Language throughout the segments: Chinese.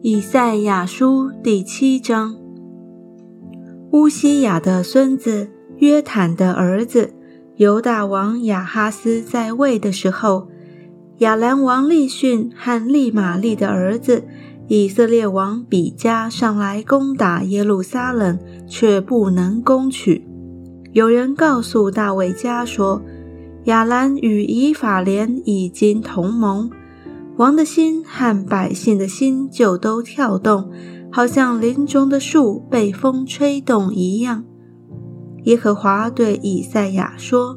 以赛亚书第七章。乌西雅的孙子约坦的儿子犹大王亚哈斯在位的时候，亚兰王利逊和利玛利的儿子以色列王比加上来攻打耶路撒冷，却不能攻取。有人告诉大卫家说，亚兰与以法莲已经同盟。王的心和百姓的心就都跳动，好像林中的树被风吹动一样。耶和华对以赛亚说：“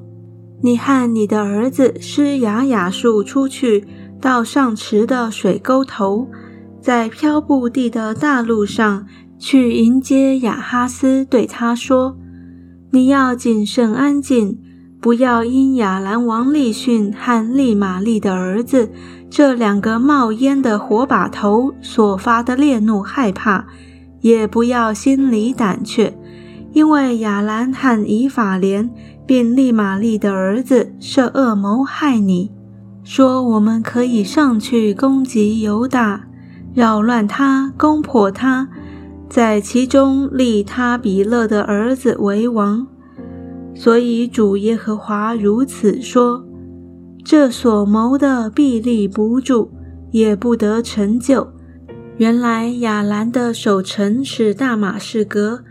你和你的儿子施雅雅树出去，到上池的水沟头，在漂布地的大路上去迎接亚哈斯，对他说：你要谨慎安静。”不要因亚兰王利逊和利玛利的儿子这两个冒烟的火把头所发的烈怒害怕，也不要心里胆怯，因为亚兰和以法莲并利玛利的儿子设恶谋害你，说我们可以上去攻击犹大，扰乱他，攻破他，在其中立他比勒的儿子为王。所以主耶和华如此说：这所谋的必立不住，也不得成就。原来亚兰的守城是大马士革，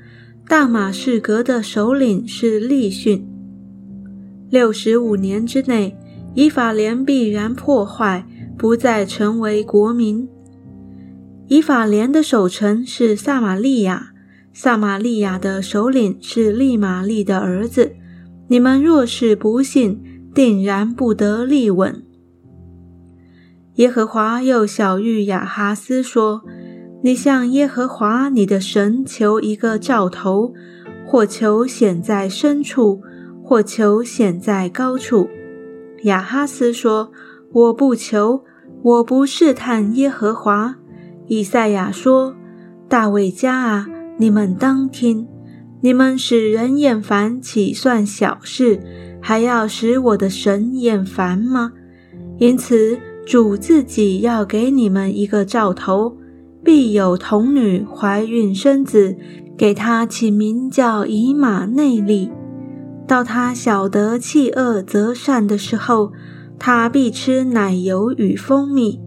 大马士革的首领是利逊。六十五年之内，以法莲必然破坏，不再成为国民。以法莲的守城是撒玛利亚。撒玛利亚的首领是利玛利的儿子。你们若是不信，定然不得立稳。耶和华又小谕亚哈斯说：“你向耶和华你的神求一个兆头，或求显在深处，或求显在高处。”亚哈斯说：“我不求，我不试探耶和华。”以赛亚说：“大卫家啊！”你们当听，你们使人厌烦，岂算小事？还要使我的神厌烦吗？因此，主自己要给你们一个兆头：必有童女怀孕生子，给他起名叫以马内利。到他晓得弃恶择善的时候，他必吃奶油与蜂蜜。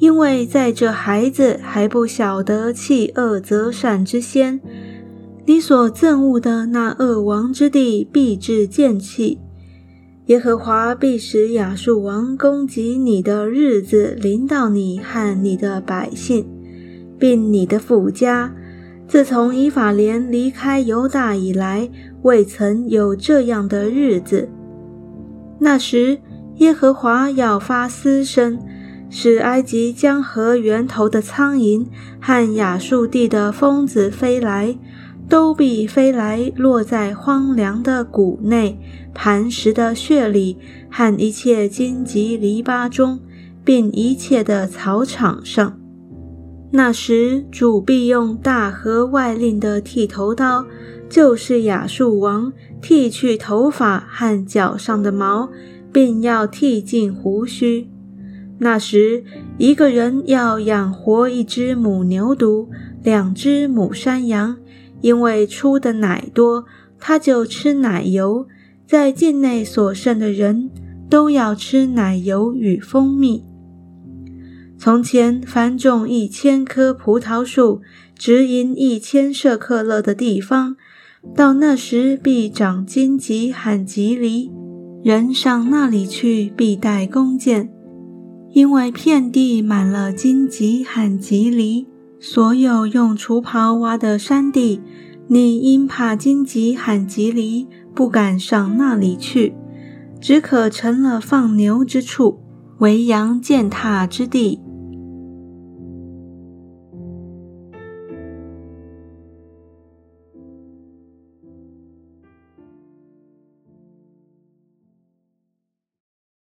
因为在这孩子还不晓得弃恶择善之先，你所憎恶的那恶王之地必至见弃。耶和华必使亚述王攻击你的日子临到你和你的百姓，并你的富家。自从以法莲离开犹大以来，未曾有这样的日子。那时，耶和华要发嘶声。使埃及江河源头的苍蝇和亚述地的蜂子飞来，都必飞来，落在荒凉的谷内、磐石的穴里和一切荆棘篱笆中，并一切的草场上。那时，主必用大河外令的剃头刀，就是亚述王，剃去头发和脚上的毛，并要剃尽胡须。那时，一个人要养活一只母牛犊、两只母山羊，因为出的奶多，他就吃奶油。在境内所剩的人都要吃奶油与蜂蜜。从前，凡种一千棵葡萄树，直营一千舍克勒的地方，到那时必长荆棘和棘藜，人上那里去必带弓箭。因为遍地满了荆棘和棘藜，所有用锄刨挖的山地，你因怕荆棘和棘藜，不敢上那里去，只可成了放牛之处，为羊践踏之地。